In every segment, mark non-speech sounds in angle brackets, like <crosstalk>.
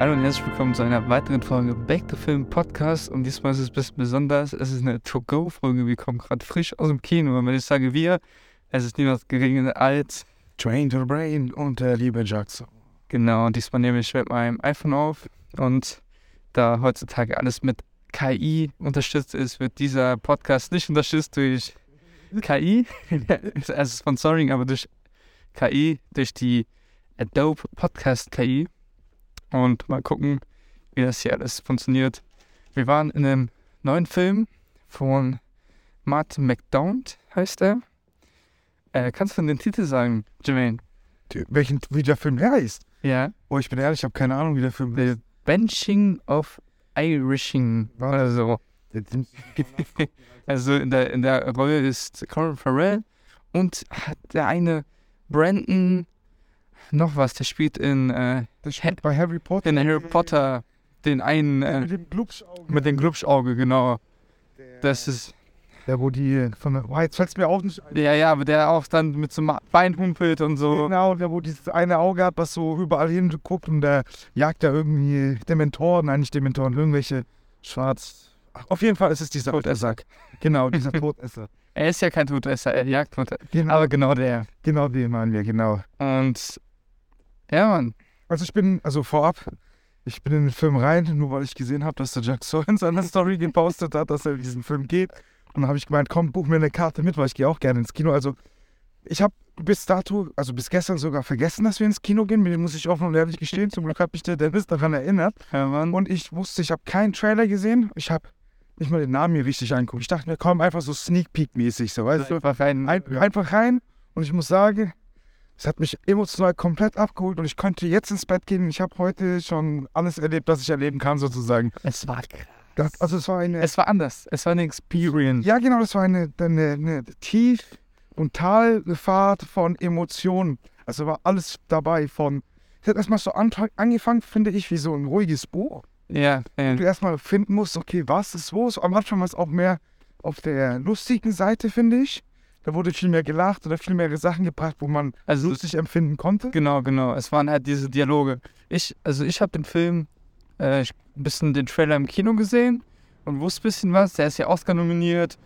Hallo und herzlich willkommen zu einer weiteren Folge Back to Film Podcast. Und diesmal ist es ein bisschen besonders. Es ist eine To-Go-Folge. Wir kommen gerade frisch aus dem Kino. Und wenn ich sage wir, es ist niemand geringer als Train to the Brain und der liebe Jackson. Genau, und diesmal nehme ich mit meinem iPhone auf. Und da heutzutage alles mit KI unterstützt ist, wird dieser Podcast nicht unterstützt durch KI, also <laughs> Sponsoring, aber durch KI, durch die Adobe Podcast KI. Und mal gucken, wie das hier alles funktioniert. Wir waren in einem neuen Film von Martin McDonald, heißt er. Äh, kannst du den Titel sagen, Jermaine? Welchen, wie der Film heißt? Ja. Oh, ich bin ehrlich, ich habe keine Ahnung, wie der Film heißt. The Benching of Irishing oder so. <laughs> Also in der, in der Rolle ist Colin Farrell und hat der eine Brandon noch was, der spielt in, äh, Das spielt bei Harry Potter. in Harry Potter den einen Der äh, mit dem Glubschauge. mit dem Glubschauge, genau. Das ist, Der, wo die von der. Oh, jetzt fällt es mir auch nicht ein. ja, ja, aber der auch dann mit so einem Bein humpelt und so. Genau, der, wo dieses eine Auge hat, was so überall hin guckt und der jagt da irgendwie Dementoren, nein, nicht Dementoren, irgendwelche schwarz. Ach, auf jeden Fall ist es dieser Todesser. Genau, dieser Todesser. <laughs> Er ist ja kein Todesser, er jagt Tote. Genau, Aber genau der. genau den meinen wir, genau. Und ja, Mann. Also ich bin, also vorab, ich bin in den Film rein, nur weil ich gesehen habe, dass der Jack Sawyer in seiner <laughs> Story gepostet hat, dass er in diesen Film geht. Und dann habe ich gemeint, komm, buch mir eine Karte mit, weil ich gehe auch gerne ins Kino. Also ich habe bis dato, also bis gestern sogar vergessen, dass wir ins Kino gehen. Mir muss ich offen und ehrlich gestehen. Zum Glück hat mich der Dennis daran erinnert. Ja, Mann. Und ich wusste, ich habe keinen Trailer gesehen. Ich habe nicht mal den Namen hier richtig angeguckt. Ich dachte mir, komm, einfach so Sneak Peek-mäßig, so, weißt du? einfach rein. Ein, einfach rein und ich muss sagen, es hat mich emotional komplett abgeholt und ich konnte jetzt ins Bett gehen. Ich habe heute schon alles erlebt, was ich erleben kann, sozusagen. Es war krass. Das, also es war eine. Es war anders. Es war eine Experience. ja, genau, das war eine, eine, eine Tief- und Talfahrt von Emotionen. Also war alles dabei von. Es hat erstmal so an, angefangen, finde ich, wie so ein ruhiges Buch. Ja, ja. Du erstmal finden musst, okay, was ist wo. So, am Anfang war es auch mehr auf der lustigen Seite, finde ich. Da wurde viel mehr gelacht oder viel mehr Sachen gebracht, wo man Also lustig empfinden konnte. genau, genau. Es waren halt diese Dialoge. Ich, also ich habe den Film äh, ich- ein bisschen den Trailer im Kino gesehen und wusste ein bisschen was. Der ist ja Oscar nominiert.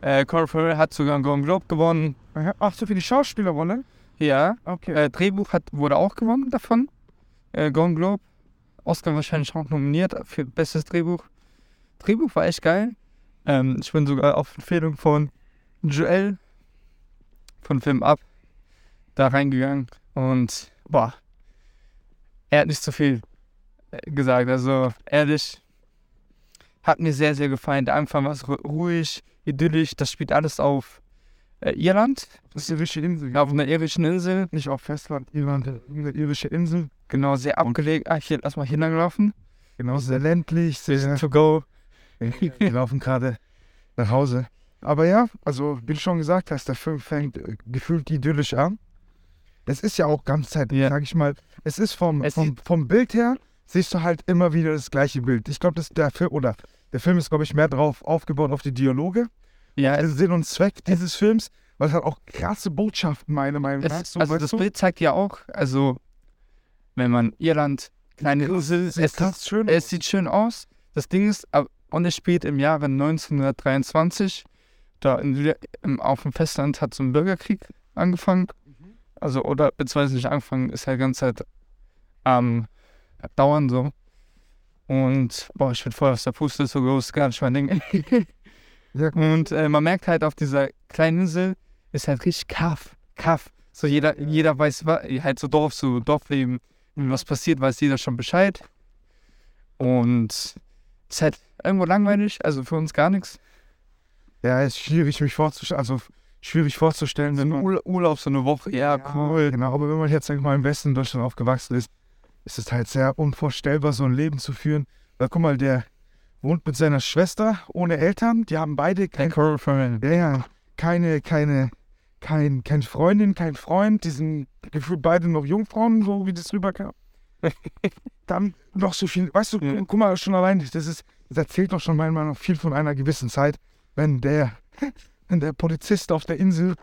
Äh, Colin Farrell hat sogar einen Golden Globe gewonnen. Ach, so für die Schauspielerrolle? Ja. Okay. Äh, Drehbuch hat, wurde auch gewonnen davon. Äh, Golden Globe. Oscar wahrscheinlich auch nominiert für bestes Drehbuch. Drehbuch war echt geil. Ähm, ich bin sogar auf Empfehlung von Joel von Film Up da reingegangen und boah, er hat nicht so viel äh, gesagt. Also ehrlich, hat mir sehr, sehr gefallen. Der Anfang war so ruhig, idyllisch. Das spielt alles auf äh, Irland, das ist die irische Insel. auf einer irischen Insel. Nicht auf Festland, Irland, eine irische Insel. Genau, sehr abgelegen. Ah, hier, lass mal hinlaufen. Genau, sehr ländlich, sehr. To go. <laughs> Wir laufen gerade nach Hause. Aber ja, also wie du schon gesagt hast, der Film fängt äh, gefühlt idyllisch an. Es ist ja auch ganz Zeit, Ja. sag ich mal, es ist vom, Es vom, vom Bild her, siehst du halt immer wieder das gleiche Bild. Ich glaube, dass der Film, oder der Film ist, glaube ich, mehr drauf aufgebaut auf die Dialoge. Ja, es, Sinn und Zweck dieses Films, weil es hat auch krasse Botschaften, meiner Meinung nach. es, So, also das du? Bild zeigt ja auch, also wenn man Irland, kleine Insel, es, sieht es, krass schön es aus. sieht schön aus. Das Ding ist, und es spielt im Jahre 1923. Da in, auf dem Festland hat so ein Bürgerkrieg angefangen. Also, oder beziehungsweise nicht angefangen, ist halt die ganze Zeit am dauern so. Und boah, ich bin voll aus der Puste, so groß, gar nicht mein Ding. <laughs> Ja. Und äh, man merkt halt auf dieser kleinen Insel ist halt richtig Kaff, Kaff. So jeder, jeder weiß, halt so Dorf, so Dorfleben, wenn was passiert, weiß jeder schon Bescheid. Und es ist halt irgendwo langweilig, also für uns gar nichts. Ja, ist schwierig, mich vorzustellen, also schwierig vorzustellen, wenn man Ur Urlaub so eine Woche, ja, cool. Genau, aber wenn man jetzt, sag ich mal, im Westen Deutschland aufgewachsen ist, ist es halt sehr unvorstellbar, so ein Leben zu führen. Weil guck mal, der wohnt mit seiner Schwester ohne Eltern. Die haben beide Kein ja, ja, keine, keine, kein, keine Freundin, kein Freund. Die sind gefühlt beide noch Jungfrauen, so wie das rüberkam. <laughs> Dann noch so viel, weißt du, Ja. guck mal, schon allein, das ist, das erzählt doch schon Meinung nach viel von einer gewissen Zeit, wenn der, <laughs> wenn der Polizist auf der Insel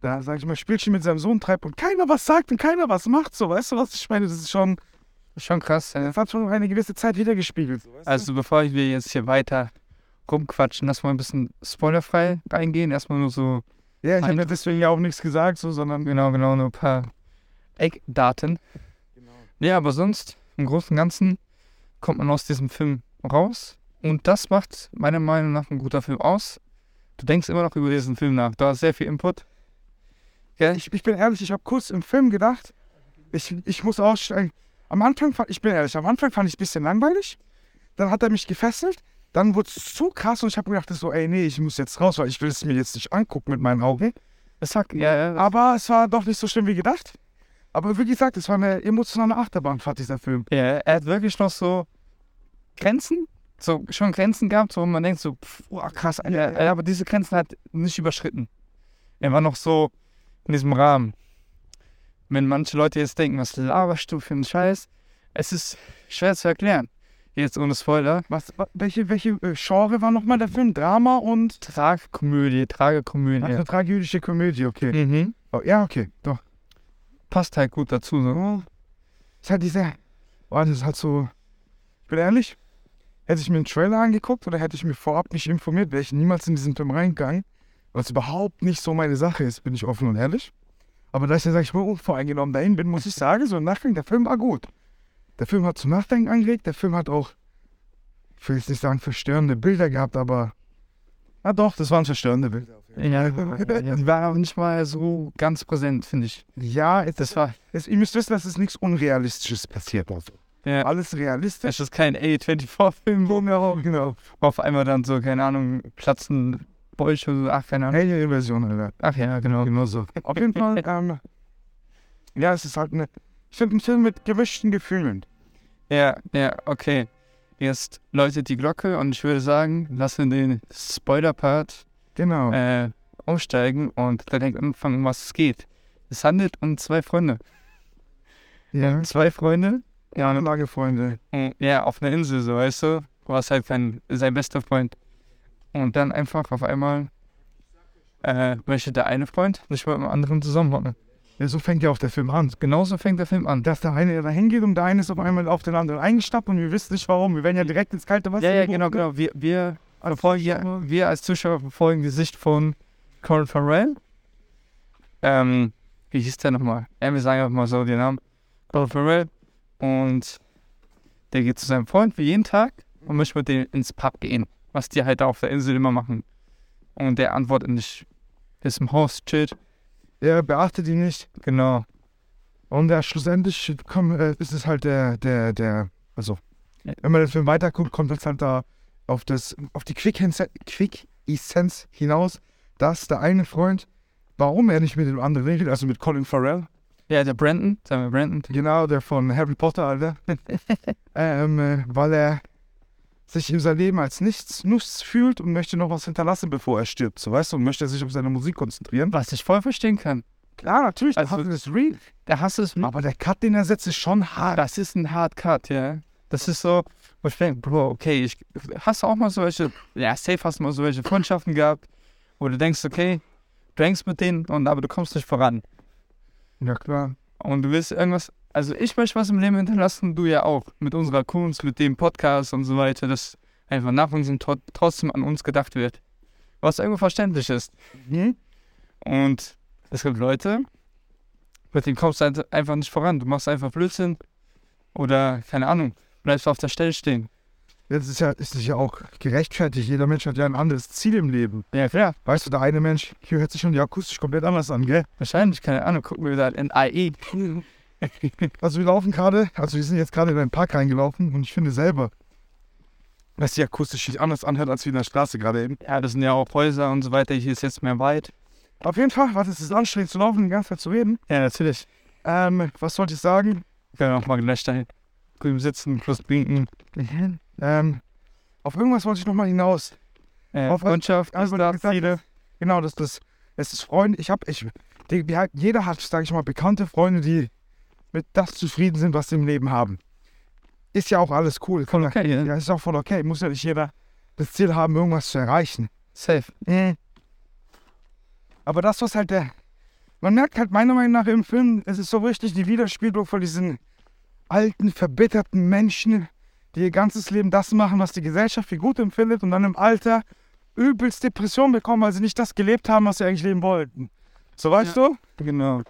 da, sag ich mal, Spielchen mit seinem Sohn treibt und keiner was sagt und keiner was macht, so, weißt du, was ich meine? Das ist schon, Schon krass, ja. Das hat schon eine gewisse Zeit wiedergespiegelt. So, weißt du? Also bevor wir jetzt hier weiter rumquatschen, lass mal ein bisschen spoilerfrei reingehen. Erstmal nur so, ja, ich habe ja deswegen ja auch nichts gesagt, so, sondern genau, genau, nur ein paar Eckdaten. Genau. Ja, aber sonst, im Großen und Ganzen, kommt man aus diesem Film raus. Und das macht meiner Meinung nach ein guter Film aus. Du denkst immer noch über diesen Film nach. Du hast sehr viel Input. Gell? Ich, ich bin ehrlich, ich habe kurz im Film gedacht, ich, ich muss aussteigen. Am Anfang, fand, ich bin ehrlich, am Anfang fand ich es ein bisschen langweilig. Dann hat er mich gefesselt. Dann wurde es zu krass und ich habe gedacht, so, ey, nee, ich muss jetzt raus, weil ich will es mir jetzt nicht angucken mit meinen Augen. Das sagt, ja, ja. Aber es war doch nicht so schlimm wie gedacht. Aber wie gesagt, es war eine emotionale Achterbahnfahrt, dieser Film. Ja, er hat wirklich noch so Grenzen, so schon Grenzen gehabt, so wo man denkt so, pff, oh, krass, Alter, ja, aber diese Grenzen hat nicht überschritten. Er war noch so in diesem Rahmen. Wenn manche Leute jetzt denken, was laberst du für einen Scheiß, es ist schwer zu erklären. Jetzt ohne Spoiler. Was, wa- welche, welche äh, Genre war nochmal der Film? Drama und Tragkomödie, Tragekomödie. Ach, eine tragödische Komödie, okay. Mhm. Oh, ja, okay, doch. Passt halt gut dazu. So. Oh. Ist halt diese. Oh, das ist halt so. Ich bin ehrlich, hätte ich mir einen Trailer angeguckt oder hätte ich mir vorab nicht informiert, wäre ich niemals in diesen Film reingegangen. Was überhaupt nicht so meine Sache ist, bin ich offen und ehrlich. Aber da ich ja, sag ich mal, unvoreingenommen dahin bin, muss ich sagen, so im Nachgang, der Film war gut. Der Film hat zum Nachdenken angeregt, der Film hat auch, ich will jetzt nicht sagen verstörende Bilder gehabt, aber. Ah doch, das waren verstörende Bilder. <laughs> Ja, die war aber nicht mal so ganz präsent, finde ich. Ja, es, Das war, es, ihr müsst wissen, dass es nichts Unrealistisches passiert. Also. Ja, Alles realistisch. es ist kein A24-Film, wo Genau, genau. auf einmal dann so, keine Ahnung, platzen Bolsche so, ach, keine Ahnung. Alien-Version, Alter. Ach ja, genau. Genau so. Auf jeden Fall, <laughs> ähm, ja, es ist halt eine, ich finde ein Film mit gemischten Gefühlen. Ja, ja, okay. Jetzt läutet die Glocke und ich würde sagen, lassen den Spoiler-Part Genau. äh, aussteigen und direkt anfangen, um was es geht. Es handelt um zwei Freunde. ja. Zwei Freunde, ja, und, Lagefreunde. und, ja, auf einer Insel, so weißt du. Du hast halt kein, sein bester Freund. Und dann einfach auf einmal äh, möchte der eine Freund nicht mit dem anderen zusammenhocken. Ja, so fängt ja auch der Film an. Genauso fängt der Film an. Dass der eine da hingeht und der eine ist auf einmal auf den anderen eingestappt und wir wissen nicht warum. Wir werden ja direkt ins kalte Wasser Ja, ja, genau, genau. Wir, wir, verfolgen, wir als Zuschauer verfolgen die Sicht von Colin Farrell. Ähm, wie hieß der nochmal? Ja, wir sagen einfach mal so den Namen. Colin Farrell. Und der geht zu seinem Freund wie jeden Tag und möchte mit dem ins Pub gehen. Was die halt da auf der Insel immer machen. Und der antwortet nicht. Ist im Haus, chillt. Er beachtet ihn nicht. Genau. Und ja, schlussendlich komm, äh, ist es halt der, der, der, also, Ja. wenn man den Film weiterguckt, kommt es halt da auf das, auf die Quick-Essenz Quick -Essenz hinaus, dass der eine Freund, warum er nicht mit dem anderen redet, also mit Colin Farrell, Ja, der Brandon, sagen wir Brandon. genau, der von Harry Potter, Alter, <laughs> ähm, äh, weil er sich in seinem Leben als nichts Nuss fühlt und möchte noch was hinterlassen, bevor er stirbt, so weißt du, und möchte sich auf seine Musik konzentrieren. Was ich voll verstehen kann. Klar, natürlich, Also- das ist real, Der Hass ist aber der Cut, den er setzt, ist schon hart. Das ist ein Hard Cut, ja. Das ist so, wo ich denke, Bro, okay, ich, hast du auch mal solche, ja, safe hast du mal solche Freundschaften gehabt, wo du denkst, okay, du hängst mit denen, und, aber du kommst nicht voran. Ja, klar. Und du willst irgendwas, also ich möchte was im Leben hinterlassen, du ja auch, mit unserer Kunst, mit dem Podcast und so weiter, dass einfach nach uns tro- trotzdem an uns gedacht wird. Was irgendwo verständlich ist. Mhm. Und es gibt Leute, mit denen kommst du halt einfach nicht voran. Du machst einfach Blödsinn oder, keine Ahnung, bleibst auf der Stelle stehen. Jetzt ist ja, ist es ja auch gerechtfertigt. Jeder Mensch hat ja ein anderes Ziel im Leben. Ja, klar. Weißt du, der eine Mensch, hier hört sich schon die akustisch komplett anders an, gell? Wahrscheinlich, keine Ahnung, gucken wir wieder in IE. <laughs> Also wir laufen gerade, also wir sind jetzt gerade in einen Park reingelaufen und ich finde selber, dass die akustisch sich anders anhört als wie in der Straße gerade eben. Ja, das sind ja auch Häuser und so weiter. Hier ist jetzt mehr weit. Auf jeden Fall, was ist es anstrengend zu laufen, die ganze Zeit zu reden. Ja, natürlich. Ähm, was wollte ich sagen? Wir können auch mal gleich dahin. Drüben sitzen, plus trinken. Ähm, auf irgendwas wollte ich nochmal hinaus. Äh, Auf- Freundschaft, Also, gesagt. Genau, das, das, es ist Freunde. Ich habe, ich, die, jeder hat, sage ich mal, bekannte Freunde, die mit das zufrieden sind, was sie im Leben haben. Ist ja auch alles cool. Voll okay, ja. Ja, ist auch voll okay. Muss ja nicht jeder das Ziel haben, irgendwas zu erreichen. Safe. Aber das, was halt der. Man merkt halt meiner Meinung nach im Film, es ist so richtig die Widerspiegelung von diesen alten, verbitterten Menschen, die ihr ganzes Leben das machen, was die Gesellschaft für gut empfindet und dann im Alter übelst Depression bekommen, weil sie nicht das gelebt haben, was sie eigentlich leben wollten. So weißt du? Genau.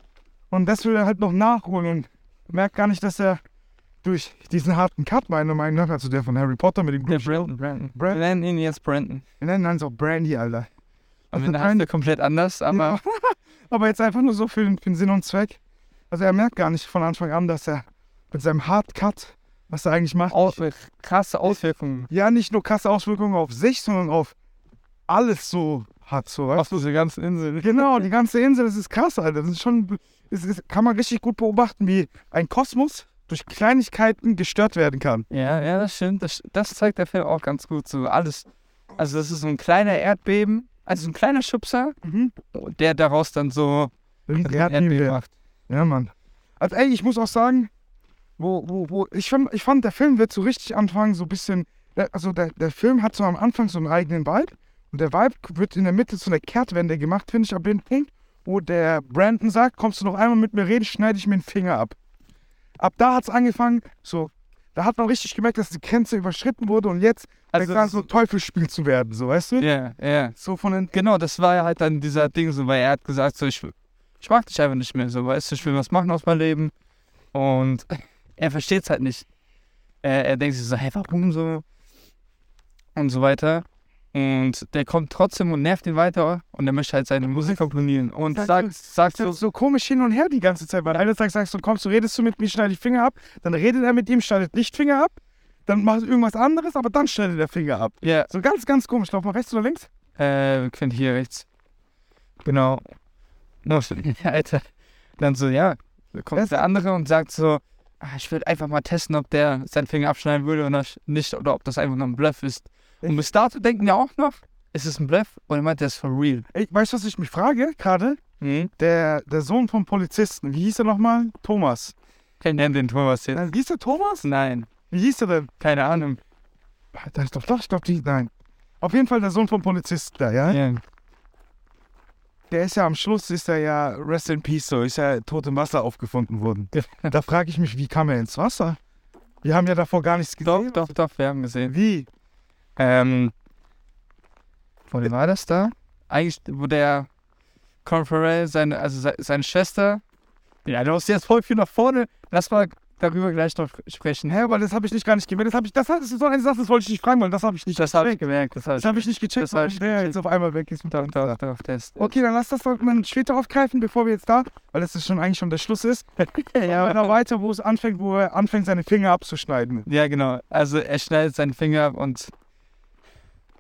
Und das will er halt noch nachholen und merkt gar nicht, dass er durch diesen harten Cut, meiner Meinung nach, also der von Harry Potter mit dem Der Brandon. Brandon. Brandon. Brand- Wir nennen ihn jetzt Brandon. Wir nennen ihn so Brandy, Alter. Also den heißt er komplett anders, aber Ja. <laughs> Aber jetzt einfach nur so für, den- für den Sinn und Zweck. Also er merkt gar nicht von Anfang an, dass er mit seinem Hard Cut, was er eigentlich macht, Aus krasse Auswirkungen ja nicht nur krasse Auswirkungen auf sich, sondern auf alles so hat. So, weißt auf diese ganzen Inseln. du? <laughs> Genau, die ganze Insel, das ist krass, Alter. Das ist schon, es ist, kann man richtig gut beobachten, wie ein Kosmos durch Kleinigkeiten gestört werden kann. Ja, ja, das stimmt. Das, das zeigt der Film auch ganz gut. So alles. Also, das ist so ein kleiner Erdbeben, also so ein kleiner Schubser, Mhm. der daraus dann so ein Erdbeben macht. Ja, Mann. Also, ey, ich muss auch sagen, wo, wo, wo, ich fand, ich fand, der Film wird so richtig anfangen, so ein bisschen, also der, der Film hat so am Anfang so einen eigenen Vibe und der Vibe wird in der Mitte so eine Kehrtwende gemacht, finde ich, ab dem Punkt, wo der Brandon sagt, kommst du noch einmal mit mir reden, schneide ich mir den Finger ab. Ab da hat es angefangen, so, da hat man richtig gemerkt, dass die Grenze überschritten wurde und jetzt Also, fängt so Teufelsspiel zu werden, so, weißt du? ja, ja. So von den, Genau, das war ja halt dann dieser Ding, so, weil er hat gesagt, so, ich, ich mag dich einfach nicht mehr, so, weißt du, ich will was machen aus meinem Leben. Und er versteht es halt nicht. Er, er denkt sich so, hey, warum so? Und so weiter. Und der kommt trotzdem und nervt ihn weiter und er möchte halt seine Musik komponieren. Und sagt, du- sagt so, so, komisch hin und her die ganze Zeit, weil eines Tages sagst du, kommst du, redest du mit mir, schneide ich Finger ab, dann redet er mit ihm, schneidet nicht Finger ab, dann macht er irgendwas anderes, aber dann schneidet er Finger ab. ja, So ganz, ganz komisch. Lauf mal rechts oder links? Äh, wir können hier rechts. Genau. No, ja, <laughs> Alter. Dann so, ja, da kommt Das- der andere und sagt so, ich würde einfach mal testen, ob der seinen Finger abschneiden würde oder nicht, oder ob das einfach nur ein Bluff ist. Und bis dato denken wir auch noch, ist es ein Bluff? Und er meint, der ist for real. Ey, weißt du, was ich mich frage gerade? Hm? Der, der Sohn vom Polizisten, wie hieß er nochmal? Thomas. Ich nenne den Thomas jetzt. Nein, hieß der Thomas? Nein, Wie hieß er denn? keine Ahnung. Das ist doch, doch, ich glaube, die, nein. Auf jeden Fall der Sohn vom Polizisten da, ja? Ja. Der ist ja am Schluss, ist er ja Rest in Peace, so ist ja tot im Wasser aufgefunden worden. Da frage ich mich, wie kam er ins Wasser? Wir haben ja davor gar nichts Doch, gesehen. doch, doch, wir haben gesehen. Wie? Ähm, wo war das da? Eigentlich, wo der Colin Farrell, seine, also se- seine Schwester, ja, du hast jetzt voll viel nach vorne. Lass mal darüber gleich noch sprechen. Hä, aber das habe ich nicht gar nicht gemerkt. Das, hab ich, das, das ist so eine Sache, das wollte ich nicht fragen, weil das habe ich nicht Das habe ich gemerkt. Das habe Das ich habe ich nicht gecheckt, Das hab weil ich der gecheckt. jetzt auf einmal weg ist. doch, doch, doch, der ist. Okay, dann lass das doch mal später aufgreifen, bevor wir jetzt da, weil das ist schon eigentlich schon der Schluss ist. <laughs> Ja, aber weiter, wo es anfängt, wo er anfängt, seine Finger abzuschneiden. Ja, genau. Also er schneidet seinen Finger ab und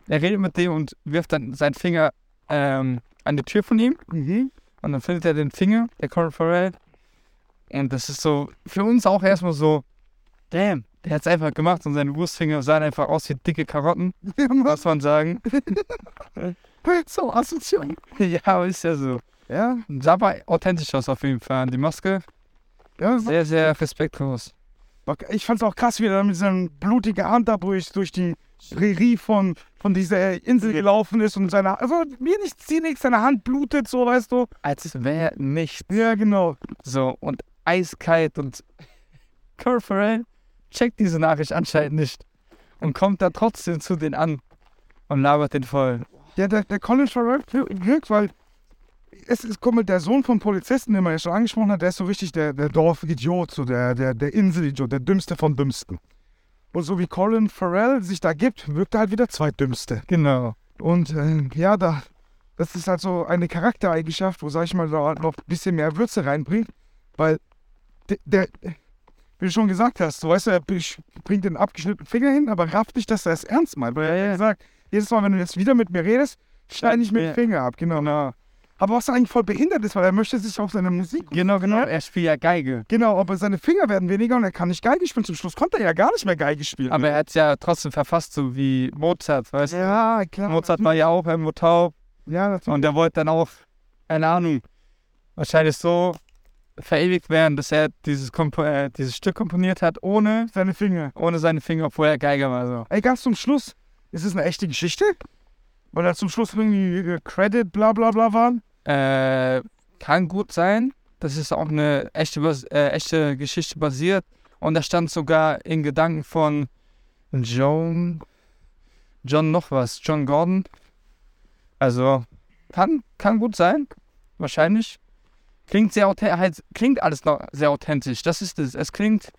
er redet mit dem und wirft dann seinen Finger ähm, an die Tür von ihm. Mhm. Und dann findet er den Finger, der Colin Farrell. Und das ist so, für uns auch erstmal so, damn, der hat es einfach gemacht und seine Wurstfinger sahen einfach aus wie dicke Karotten, <laughs> muss man sagen. <laughs> so assoziiert. ja, aber ist ja so. Ja, Sah aber authentisch aus auf jeden Fall. Die Maske, ja. sehr, sehr respektlos. Ich fand es auch krass, wie er mit seinem blutigen Hand da durch, durch die Prärie von, von dieser Insel gelaufen ist und seine, also mir nicht ziemlich, seine Hand blutet, so weißt du. Als wäre nichts. Ja, genau. So, und eiskalt und Colin Farrell checkt diese Nachricht anscheinend nicht und kommt da trotzdem zu denen an und labert den voll. Ja, der, der Colin Farrell wirkt, weil es ist, guck mal, der Sohn vom Polizisten, den man ja schon angesprochen hat, der ist so richtig der, der Dorfidiot, so der, der, der Inselidiot, der Dümmste von Dümmsten. Und so wie Colin Farrell sich da gibt, wirkt er halt wieder Zweitdümmste. Genau. Und äh, ja, da, das ist halt so eine Charaktereigenschaft, wo, sag ich mal, da noch ein bisschen mehr Würze reinbringt, weil der, der wie du schon gesagt hast, so weißt du, er bringt den abgeschnittenen Finger hin, aber rafft nicht, dass er es ernst meint. Weil er Ja, hat ja. gesagt, jedes Mal, wenn du jetzt wieder mit mir redest, schneide ich mir den Finger ab. Genau. Aber was eigentlich voll behindert ist, weil er möchte sich auf seine Musik. Genau, genau. Er spielt ja Geige. Genau, aber seine Finger werden weniger und er kann nicht Geige spielen. Zum Schluss konnte er ja gar nicht mehr Geige spielen. Aber er hat es ja trotzdem verfasst, so wie Mozart, weißt du? ja, klar. Mozart war ja auch irgendwo taub Ja, natürlich. und der wollte dann auch, keine Ahnung, wahrscheinlich so verewigt werden, dass er dieses, Kompo äh, dieses Stück komponiert hat, ohne, Seine Finger. ohne seine Finger, obwohl er Geiger war. So. Ey, ganz zum Schluss, ist es eine echte Geschichte? Weil da zum Schluss irgendwie äh, Credit, bla bla bla waren? Äh, kann gut sein. Das ist auch eine echte, äh, echte Geschichte basiert. Und da stand sogar in Gedanken von John, John noch was, John Gordon. Also kann, kann gut sein, wahrscheinlich. Klingt sehr halt, klingt alles noch sehr authentisch. Das ist es. Es klingt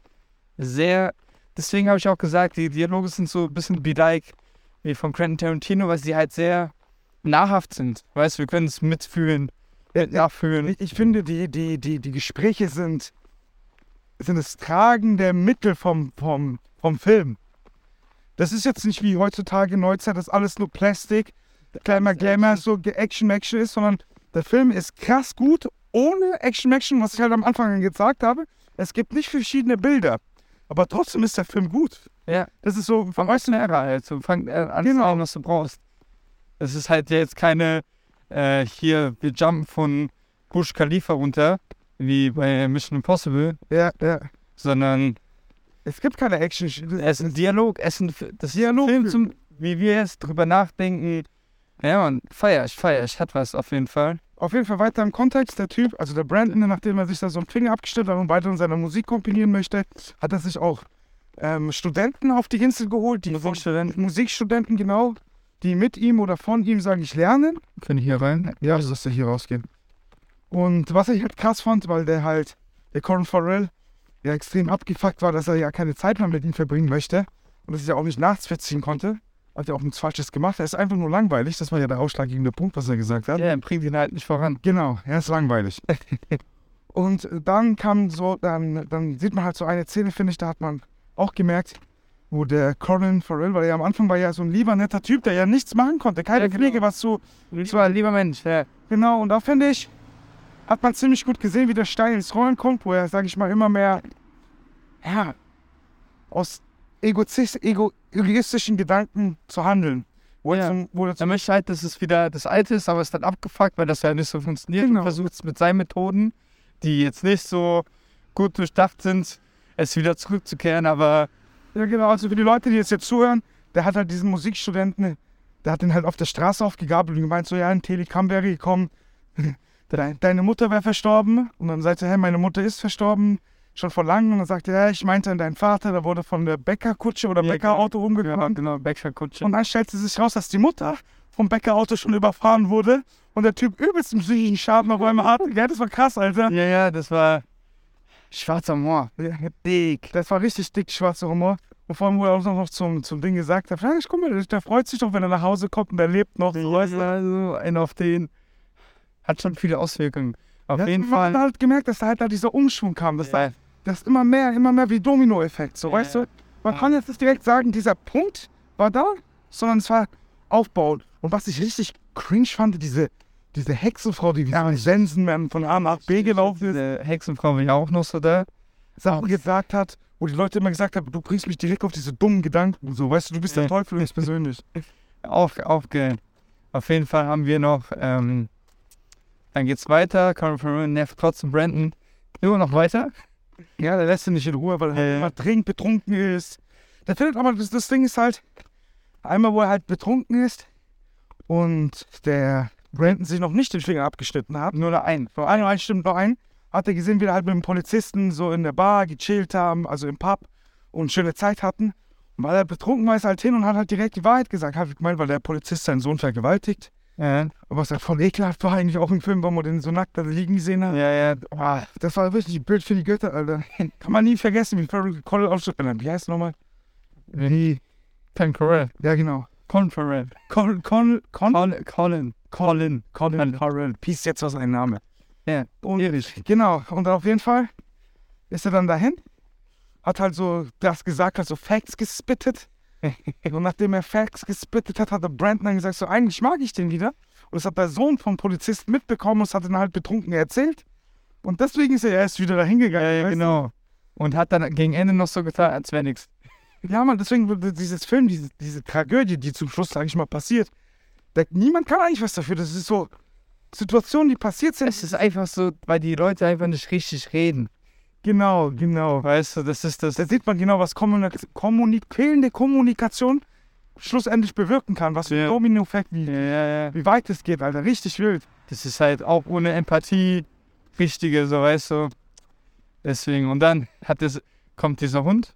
sehr. Deswegen habe ich auch gesagt, die Dialoge sind so ein bisschen be like wie von Quentin Tarantino, weil sie halt sehr nahrhaft sind. Weißt du, wir können es mitfühlen, nachfühlen. Ich, ich finde, die, die, die, die Gespräche sind, sind das tragende Mittel vom, vom, vom Film. Das ist jetzt nicht wie heutzutage Neuzeit, dass alles nur Plastik, Glamour, Glamour, so Action, Action ist, sondern der Film ist krass gut, ohne Action, Action, was ich halt am Anfang gesagt habe. Es gibt nicht verschiedene Bilder, aber trotzdem ist der Film gut. Ja. Das ist so, Vom ersten Ära halt. So fang äh, an, Genau. was du brauchst. Es ist halt jetzt keine, äh, hier, wir jumpen von Bush Khalifa runter, wie bei Mission Impossible, ja, ja. sondern Es gibt keine Action. es ist ein Dialog, es ist ein, das Dialog. Film, zum, wie wir jetzt drüber nachdenken. Ja, man, feier ich, feier ich, hat was auf jeden Fall. Auf jeden Fall weiter im Kontext. Der Typ, also der Brandon, nachdem er sich da so einen Finger abgeschnitten hat und weiter in seiner Musik kombinieren möchte, hat er sich auch ähm, Studenten auf die Insel geholt, die Musikstudenten. Musikstudenten, genau, die mit ihm oder von ihm, sage ich, lernen. Können hier rein? Ja, also dass der hier rausgehen. Und was ich halt krass fand, weil der halt, der Colin Farrell, ja extrem abgefuckt war, dass er ja keine Zeit mehr mit ihm verbringen möchte und dass er auch nicht nachts verziehen konnte. Hat er auch nichts Falsches gemacht. Er ist einfach nur langweilig. Das war ja der ausschlaggebende Punkt, was er gesagt hat. Ja, bringt ihn halt nicht voran. Genau, er ist langweilig. <laughs> und dann kam so, dann, dann sieht man halt so eine Szene, finde ich, da hat man auch gemerkt, wo der Colin Farrell, weil er am Anfang war ja so ein lieber, netter Typ, der ja nichts machen konnte, keine Ja, genau. Pflege, was so, Ich war ein lieber Mensch, ja. genau, und da finde ich, hat man ziemlich gut gesehen, wie der Stein ins Rollen kommt, wo er, sage ich mal, immer mehr, ja, aus egoistischen Gedanken zu handeln. Wo er Ja. zum, wo er möchte halt, dass es wieder das Alte ist, aber es hat abgefuckt, weil das ja nicht so funktioniert. Genau. Und versucht es mit seinen Methoden, die jetzt nicht so gut durchdacht sind, es wieder zurückzukehren. Aber Ja, genau. Also für die Leute, die jetzt hier zuhören, der hat halt diesen Musikstudenten, der hat den halt auf der Straße aufgegabelt und gemeint, so, ja, ein Telegram wäre gekommen, <laughs> deine, deine Mutter wäre verstorben. Und dann sagt er, hey, meine Mutter ist verstorben, schon vor langem. Und dann sagt er, ja, ich meinte an deinen Vater, der wurde von der Bäckerkutsche oder Ja, Bäckerauto ja, umgefahren. genau, Bäckerkutsche. Und dann stellt sich raus, dass die Mutter vom Bäckerauto schon überfahren wurde und der Typ übelst einen psychischen Schaden auf einmal hatte. Ja, das war krass, Alter. Ja, ja, das war schwarzer Humor. Ja, dick. Das war richtig dick, schwarzer Humor. Und vor allem, er auch noch zum, zum Ding gesagt hat, ich guck mal, der, freut sich doch, wenn er nach Hause kommt und der lebt noch. So, weißt du? Also, ein auf den hat schon viele Auswirkungen. Auf Ja, jeden man hat Fall. halt gemerkt, dass da halt da dieser Umschwung kam. Dass da, Ja, das immer mehr, immer mehr wie Domino-Effekt, so, Ja, weißt ja. du? Man kann jetzt nicht direkt sagen, dieser Punkt war da, sondern es war aufbauen. Und was ich richtig cringe fand, diese, diese Hexenfrau, die wie ein Sensenmann von A nach B gelaufen ist, diese Hexenfrau war ja auch noch so da. Sachen gesagt hat, wo die Leute immer gesagt haben, du bringst mich direkt auf diese dummen Gedanken. So, weißt du, du bist der Ja. Teufel und ich persönlich. <laughs> Auf, aufge. Auf jeden Fall haben wir noch, ähm, dann geht's weiter. Farrell nervt trotzdem Brandon immer noch weiter. Ja, der lässt ihn nicht in Ruhe, weil er immer trinkt, betrunken ist. Der findet aber, das, das Ding ist halt, einmal, wo er halt betrunken ist und der Brandon sich noch nicht den Finger abgeschnitten hat, Nur noch ein. nur ein, ein stimmt noch ein, hat er gesehen, wie wir halt mit dem Polizisten so in der Bar gechillt haben, also im Pub und schöne Zeit hatten. Und weil er betrunken war, ist er halt hin und hat halt direkt die Wahrheit gesagt. Hat gemeint, weil der Polizist seinen Sohn vergewaltigt. Ja, Was halt voll ekelhaft war eigentlich auch im Film, wo man den so nackt da liegen gesehen hat. ja, ja. Oh, Das war wirklich ein Bild für die Götter, Alter. <laughs> Kann man nie vergessen, wie Farrell Colin ausspricht. Wie heißt er nochmal? wie Colin Farrell. Ja, genau. Colin Farrell. Colin, Colin, Colin, Colin. Colin. Colin. Colin Farrell. Peace, jetzt was ein Name. Ja, Und, ehrlich. genau, und auf jeden Fall ist er dann dahin, hat halt so das gesagt, hat so Facts gespittet. <laughs> und nachdem er Facts gespittet hat, hat der Brandon dann gesagt, so eigentlich mag ich den wieder. Und das hat der Sohn vom Polizisten mitbekommen und es hat ihn halt betrunken erzählt. Und deswegen ist er erst wieder dahin gegangen. Ja, ja, weißt du? genau. Und hat dann gegen Ende noch so getan, als wäre nichts. Ja, man, deswegen wird dieses Film, diese, diese Tragödie, die zum Schluss, sage ich mal, passiert, da, niemand kann eigentlich was dafür. Das ist so Situationen, die passiert sind. Es ist einfach so, weil die Leute einfach nicht richtig reden. Genau, genau. Weißt du, das ist das. Da sieht man genau, was Kommunik Kommunik fehlende Kommunikation schlussendlich bewirken kann. Was für Ja. Domino-Effekt, wie, Ja, ja, ja. wie weit es geht, Alter. Richtig wild. Das ist halt auch ohne Empathie richtige, so weißt du. Deswegen, und dann hat das kommt dieser Hund,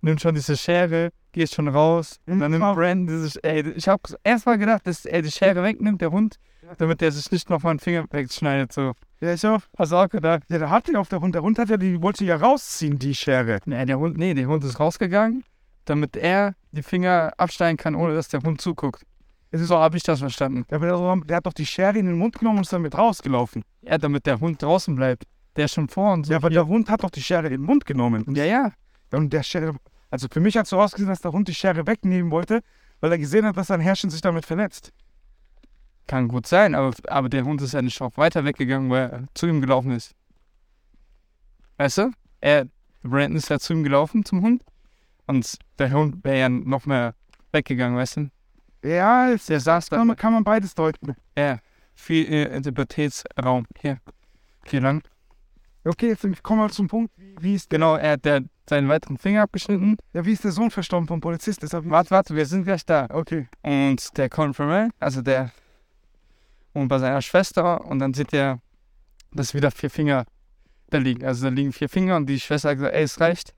nimmt schon diese Schere, geht schon raus. Und dann nimmt. Brandon diese, ey, ich habe erst mal gedacht, dass er die Schere wegnimmt, der Hund, damit der sich nicht nochmal einen Finger wegschneidet. So. Ja, ich auch. Hast du auch gedacht? Ja, der hat ja auf der Hund. Der Hund hat ja, die wollte ja rausziehen, die Schere. Nee, der Hund, nee, der Hund ist rausgegangen, damit er die Finger abschneiden kann, ohne dass der Hund zuguckt. So habe ich das verstanden. Ja, aber der, der hat doch die Schere in den Mund genommen und ist damit rausgelaufen. Ja, damit der Hund draußen bleibt. Der ist schon vor und so. Ja, aber der Hund hat doch die Schere in den Mund genommen. ja, ja. Und der Schere, also für mich hat es so ausgesehen, dass der Hund die Schere wegnehmen wollte, weil er gesehen hat, dass sein Herrchen sich damit verletzt. Kann gut sein, aber, aber der Hund ist ja nicht auch weiter weggegangen, weil er zu ihm gelaufen ist. Weißt du? Er, Brandon ist ja zu ihm gelaufen, zum Hund. Und der Hund wäre ja noch mehr weggegangen, weißt du? Ja, es Der saß da. kann man, kann man beides deuten. Ja, viel äh, Interpretätsraum. Hier. Hier lang. Okay, jetzt kommen wir zum Punkt. Wie, ist, Genau, er hat der, seinen weiteren Finger abgeschnitten. ja, wie ist der Sohn verstorben vom Polizist? Warte, warte, wir sind gleich da. okay. Und der Colin Farrell, also der und bei seiner Schwester und dann sieht er, dass wieder vier Finger da liegen. Also da liegen vier Finger und die Schwester hat gesagt, ey, es reicht.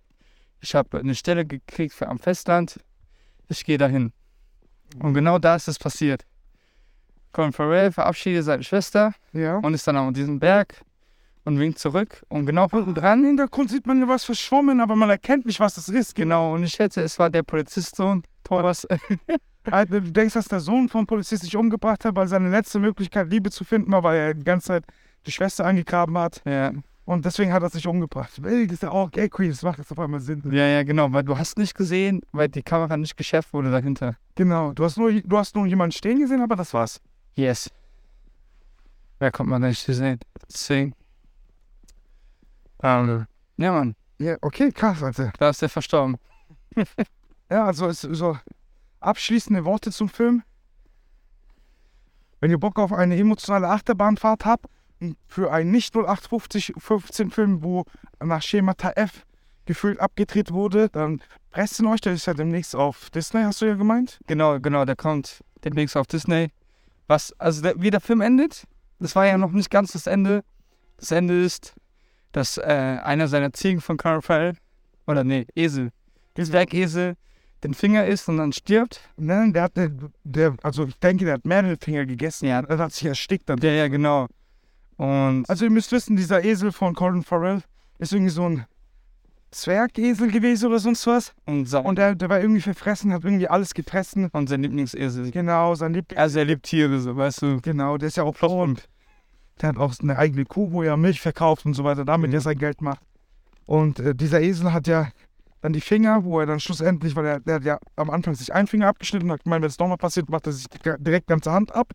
Ich habe eine Stelle gekriegt für am Festland. Ich gehe dahin. Und genau da ist es passiert. Colin Farrell verabschiedet seine Schwester Ja. und ist dann auf diesem Berg und winkt zurück. Und genau hinten dran, Im Hintergrund sieht man ja was verschwommen, aber man erkennt nicht, was das ist. genau, und ich schätze, es war der Polizistsohn, Thomas. <laughs> Also, Du denkst, dass der Sohn vom Polizist sich umgebracht hat, weil seine letzte Möglichkeit, Liebe zu finden war, weil er die ganze Zeit die Schwester angegraben hat. ja. Und deswegen hat er sich umgebracht. Das ist ja auch Gay Queen, das macht jetzt auf einmal Sinn. Ja, ja, genau, weil du hast nicht gesehen, weil die Kamera nicht geschärft wurde dahinter. Genau, du hast nur, du hast nur jemanden stehen gesehen, aber das war's. Yes. Wer kommt man nicht sehen? Deswegen. Ähm, ja, Mann, Ja, okay, krass, Alter. da ist der verstorben. <laughs> Ja, also es so abschließende Worte zum Film. Wenn ihr Bock auf eine emotionale Achterbahnfahrt habt, für einen nicht 0850 15 Film, wo nach Schemata F gefühlt abgedreht wurde, dann presst ihn euch, der ist ja demnächst auf Disney, hast du ja gemeint? Genau, genau, der kommt demnächst auf Disney. Was, also der, wie der Film endet, das war ja noch nicht ganz das Ende. Das Ende ist, dass äh, einer seiner Ziegen von Carl Farrell, oder nee, Esel, Zwergesel, den Finger isst und dann stirbt. Nein, der hat, der, der, also ich denke, der hat mehrere Finger gegessen. Ja. Er hat sich erstickt dann. Ja, ja, genau. Und Also ihr müsst wissen, dieser Esel von Colin Farrell ist irgendwie so ein Zwergesel gewesen oder sonst was. Und, sein, Und der, der war irgendwie verfressen, hat irgendwie alles gefressen. und sein Lieblingsesel. Genau, sein Liebling. Also er liebt Tiere, so, weißt du. Genau, der ist ja auch und der hat auch eine eigene Kuh, wo er Milch verkauft und so weiter, damit Mhm. er sein Geld macht. Und äh, dieser Esel hat ja dann die Finger, wo er dann schlussendlich, weil er, der hat ja am Anfang sich einen Finger abgeschnitten und hat gemeint, wenn es nochmal passiert, macht er sich die, direkt die ganze Hand ab.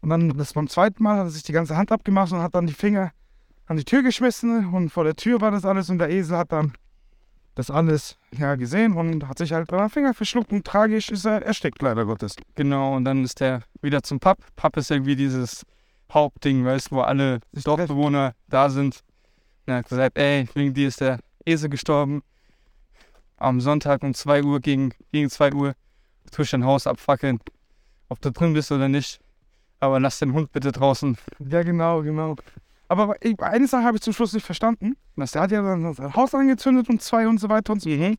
Und dann das beim zweiten Mal hat er sich die ganze Hand abgemacht und hat dann die Finger an die Tür geschmissen und vor der Tür war das alles und der Esel hat dann das alles ja gesehen und hat sich halt bei Finger verschluckt und tragisch ist er erstickt, leider Gottes. Genau, und dann ist der wieder zum Pub. Pub ist irgendwie dieses Hauptding, weißt du, wo alle Dorfbewohner da sind. Und er hat gesagt, ey, wegen dir ist der Esel gestorben. Am Sonntag um 2 Uhr, gegen, gegen 2 Uhr, tue ich dein Haus abfackeln. Ob du drin bist oder nicht. Aber lass den Hund bitte draußen. Ja, genau, genau. Aber eine Sache habe ich zum Schluss nicht verstanden. Was Der hat ja dann sein Haus angezündet und zwei und so weiter und so. Mhm.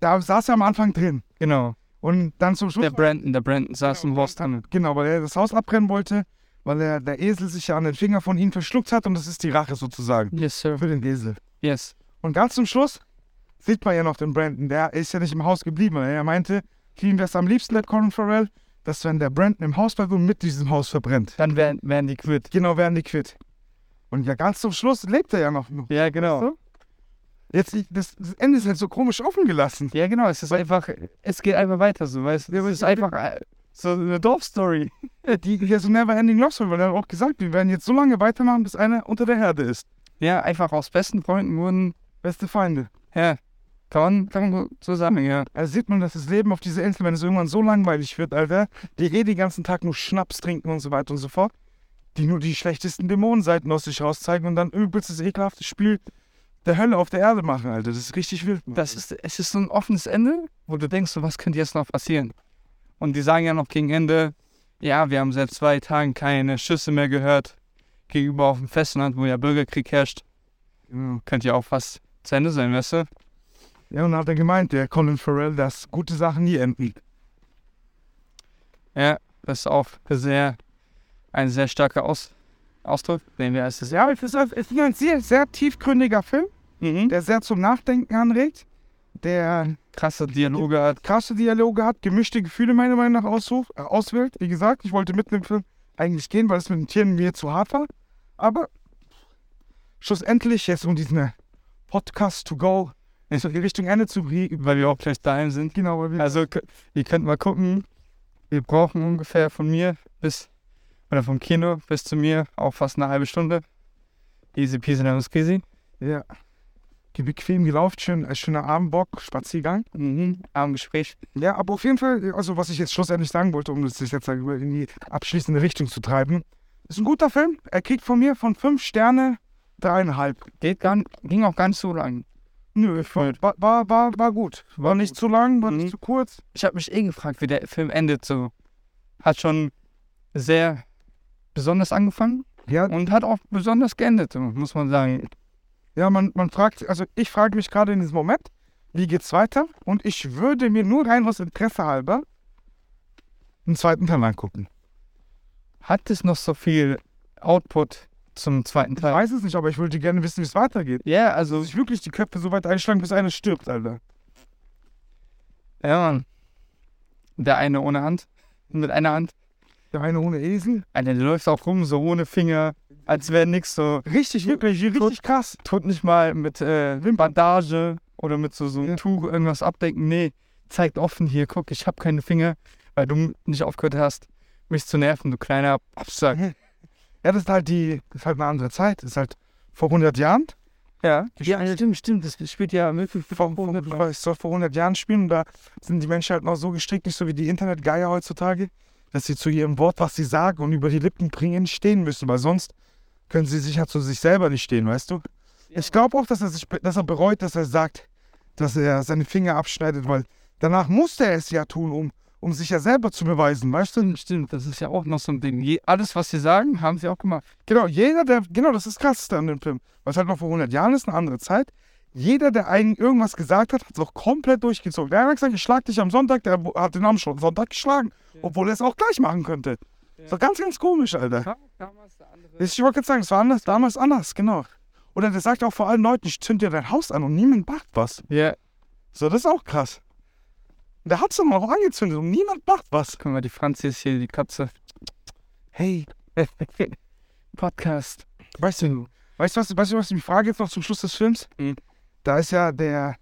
Da saß er am Anfang drin. Genau. Und dann zum Schluss. Der Brandon, der Brandon saß im Haus drin. genau, weil er das Haus abbrennen wollte, weil er, der Esel sich ja an den Finger von ihm verschluckt hat und das ist die Rache sozusagen Yes, sir. für den Esel. Yes. Und ganz zum Schluss sieht man ja noch den Brandon. Der ist ja nicht im Haus geblieben. weil Er meinte, ihm wäre es am liebsten, der Colin Farrell, dass wenn der Brandon im Haus bleibt und mit diesem Haus verbrennt. Dann werden, werden die quitt. Genau, werden die quitt. Und ja, ganz zum Schluss lebt er ja noch. Ja, genau. So? Jetzt, ich- das, das Ende ist halt so komisch offen gelassen. Ja, genau. Es ist einfach, es geht einfach weiter so, weißt du. Ja, Es ist einfach äh, so eine Dorfstory. Die, die ist so never ending love story, weil er hat auch gesagt, wir werden jetzt so lange weitermachen, bis einer unter der Herde ist. Ja, einfach aus besten Freunden wurden, Beste Feinde. ja, kann man, kann man so sagen, ja. Also sieht man, dass das Leben auf dieser Insel, wenn es irgendwann so langweilig wird, Alter, die eh den ganzen Tag nur Schnaps trinken und so weiter und so fort, die nur die schlechtesten Dämonenseiten aus sich rauszeigen und dann übelstes ekelhaftes Spiel der Hölle auf der Erde machen, Alter. Das ist richtig wild. Mann. Das ist, es ist so ein offenes Ende, wo du denkst, so, was könnte jetzt noch passieren? Und die sagen ja noch gegen Ende, ja, wir haben seit zwei Tagen keine Schüsse mehr gehört gegenüber auf dem Festland, wo ja Bürgerkrieg herrscht. Genau. Könnte ja auch fast zu Ende sein, weißt du? Ja, und hat er gemeint, der Colin Farrell, dass gute Sachen nie enden. Ja, das ist auch sehr, ein sehr starker Aus, Ausdruck, den wir als das Ja, es ist, ein sehr, sehr tiefgründiger Film, mhm. der sehr zum Nachdenken anregt, der krasse Dialoge hat. krasse Dialoge hat, gemischte Gefühle meiner Meinung nach aussucht, äh, auswählt. Wie gesagt, ich wollte mitten im Film eigentlich gehen, weil es mit den Tieren mir zu hart war. Aber schlussendlich, jetzt um diesen Podcast to go, in die Richtung Ende zu bringen. Weil wir auch gleich daheim sind. Genau, weil wir Also, ihr könnt mal gucken. Wir brauchen ungefähr von mir bis, oder vom Kino bis zu mir auch fast eine halbe Stunde. Easy peasy, lemon squeezy. ja, ge- bequem gelaufen, schön, äh, schöner Abendbock, Spaziergang. Mhm. Am Gespräch. Ja, aber auf jeden Fall, also was ich jetzt schlussendlich sagen wollte, um das jetzt in die abschließende Richtung zu treiben, ist ein guter Film. Er kriegt von mir von fünf Sterne dreieinhalb. Geht gar, ging auch gar nicht so lang. Nö, ich war, war, war, war, gut. War nicht zu lang, war Mhm. nicht zu kurz. Ich habe mich eh gefragt, wie der Film endet so. Hat schon sehr besonders angefangen Ja, und hat auch besonders geendet, muss man sagen. ja man, man fragt, also ich frage mich gerade in diesem Moment, wie geht's weiter? Und ich würde mir nur rein aus Interesse halber einen zweiten Teil angucken. Hat es noch so viel Output zum zweiten Ich Teil? weiß es nicht, aber ich würde gerne wissen, wie es weitergeht. Ja, also, Also sich wirklich die Köpfe so weit einschlagen, bis einer stirbt, Alter. ja, Mann. Der eine ohne Hand, mit einer Hand. Der eine ohne Esel. Alter, der läuft auch rum, so ohne Finger, als wäre nix so. Richtig, wirklich, richtig krass. Tut nicht mal mit äh, Bandage oder mit so, so einem Ja. Tuch irgendwas abdecken. Nee, zeigt offen hier, guck, ich habe keine Finger, weil du nicht aufgehört hast, mich zu nerven, du kleiner Absack. Ja, das ist halt die, das ist halt eine andere Zeit. Das ist halt vor 100 Jahren. Ja, ja, stimmt, stimmt. Das spielt ja Vor, vor, es soll vor 100 Jahren spielen. Und da sind die Menschen halt noch so gestrickt, nicht so wie die Internetgeier heutzutage, dass sie zu ihrem Wort, was sie sagen und über die Lippen bringen, stehen müssen. Weil sonst können sie sich halt zu sich selber nicht stehen, weißt du? Ich glaube auch, dass er, sich, dass er bereut, dass er sagt, dass er seine Finger abschneidet, weil danach musste er es ja tun, um, um sich ja selber zu beweisen, weißt du? Stimmt, das ist ja auch noch so ein Ding. Je, alles, was sie sagen, haben sie auch gemacht. Genau, jeder, der, genau, das ist das Krasseste an dem Film. Was halt noch vor 100 Jahren ist, eine andere Zeit. Jeder, der einen irgendwas gesagt hat, hat es auch komplett durchgezogen. Der hat gesagt, ich schlag dich am Sonntag, der hat den Namen schon Sonntag geschlagen. Obwohl er es auch gleich machen könnte. Ist doch ganz, ganz komisch, Alter. Ich wollte gerade sagen, es war anders, damals anders, genau. Oder der sagt auch vor allen Leuten, ich zünd dir dein Haus an und niemand macht was. Ja, So, das ist auch krass. Der hat es dann auch angezündet und niemand macht was. guck mal, die Franzi ist hier, die Katze. Hey, <laughs> Podcast. Weißt du, weißt du was, weißt du, was ich mich frage jetzt noch zum Schluss des Films? Mhm. Da ist ja der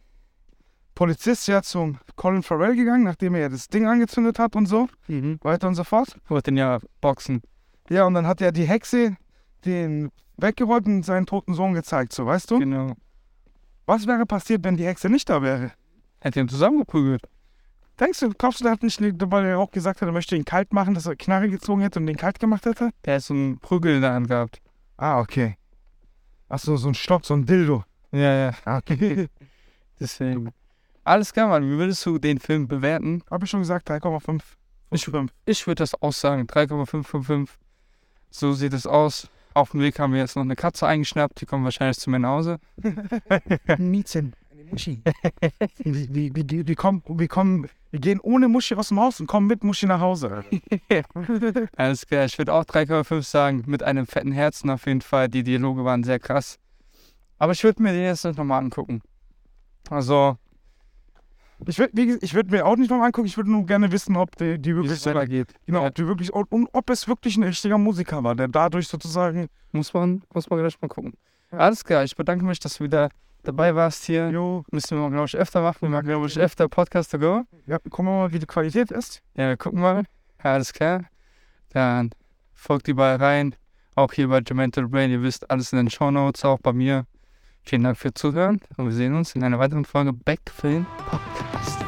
Polizist ja zum Colin Farrell gegangen, nachdem er ja das Ding angezündet hat und so, Mhm. weiter und so fort. Wollte den ja boxen. Ja, und dann hat ja die Hexe den weggeräumt und seinen toten Sohn gezeigt, so, weißt du? Genau. Was wäre passiert, wenn die Hexe nicht da wäre? Hätte ihn zusammengeprügelt. Denkst du, glaubst du, der hat nicht, weil er auch gesagt hat, er möchte ihn kalt machen, dass er Knarre gezogen hätte und den kalt gemacht hätte? Der hat so einen Prügel in der Hand gehabt. Ah, okay. Ach so, so ein Stock, so ein Dildo. Ja, ja. Ah, okay. <laughs> Deswegen. Alles klar, Mann. Wie würdest du den Film bewerten? Hab ich schon gesagt, 3,5. Ich, ich würde das auch sagen. 3,555. So sieht es aus. Auf dem Weg haben wir jetzt noch eine Katze eingeschnappt. Die kommt wahrscheinlich zu mir nach Hause. <laughs> Miezchen. Muschi. die, <laughs> die, die kommen, wir, kommen, wir gehen ohne Muschi aus dem Haus und kommen mit Muschi nach Hause. <laughs> Alles klar. Ich würde auch 3,5 sagen. Mit einem fetten Herzen auf jeden Fall. Die Dialoge waren sehr krass. Aber ich würde mir den jetzt nochmal angucken. Also, Ich würde würd mir auch nicht noch angucken, ich würde nur gerne wissen, ob die, die wie wirklich, es weitergeht. genau, ob die wirklich und, und ob es wirklich ein richtiger Musiker war, der dadurch sozusagen, Muss man, muss man gleich mal gucken. Alles klar. Ich bedanke mich, dass du wieder dabei warst hier. jo, Müssen wir, glaube ich, öfter machen. Wir machen, glaube ich, öfter Podcast to go. ja, gucken wir mal, wie die Qualität ist. Ja, wir gucken mal. Ja, alles klar. Dann folgt die bei rein. Auch hier bei Gemental Brain. Ihr wisst, alles in den Show Notes, auch bei mir. Vielen Dank fürs Zuhören und wir sehen uns in einer weiteren Folge Backfilm Podcast.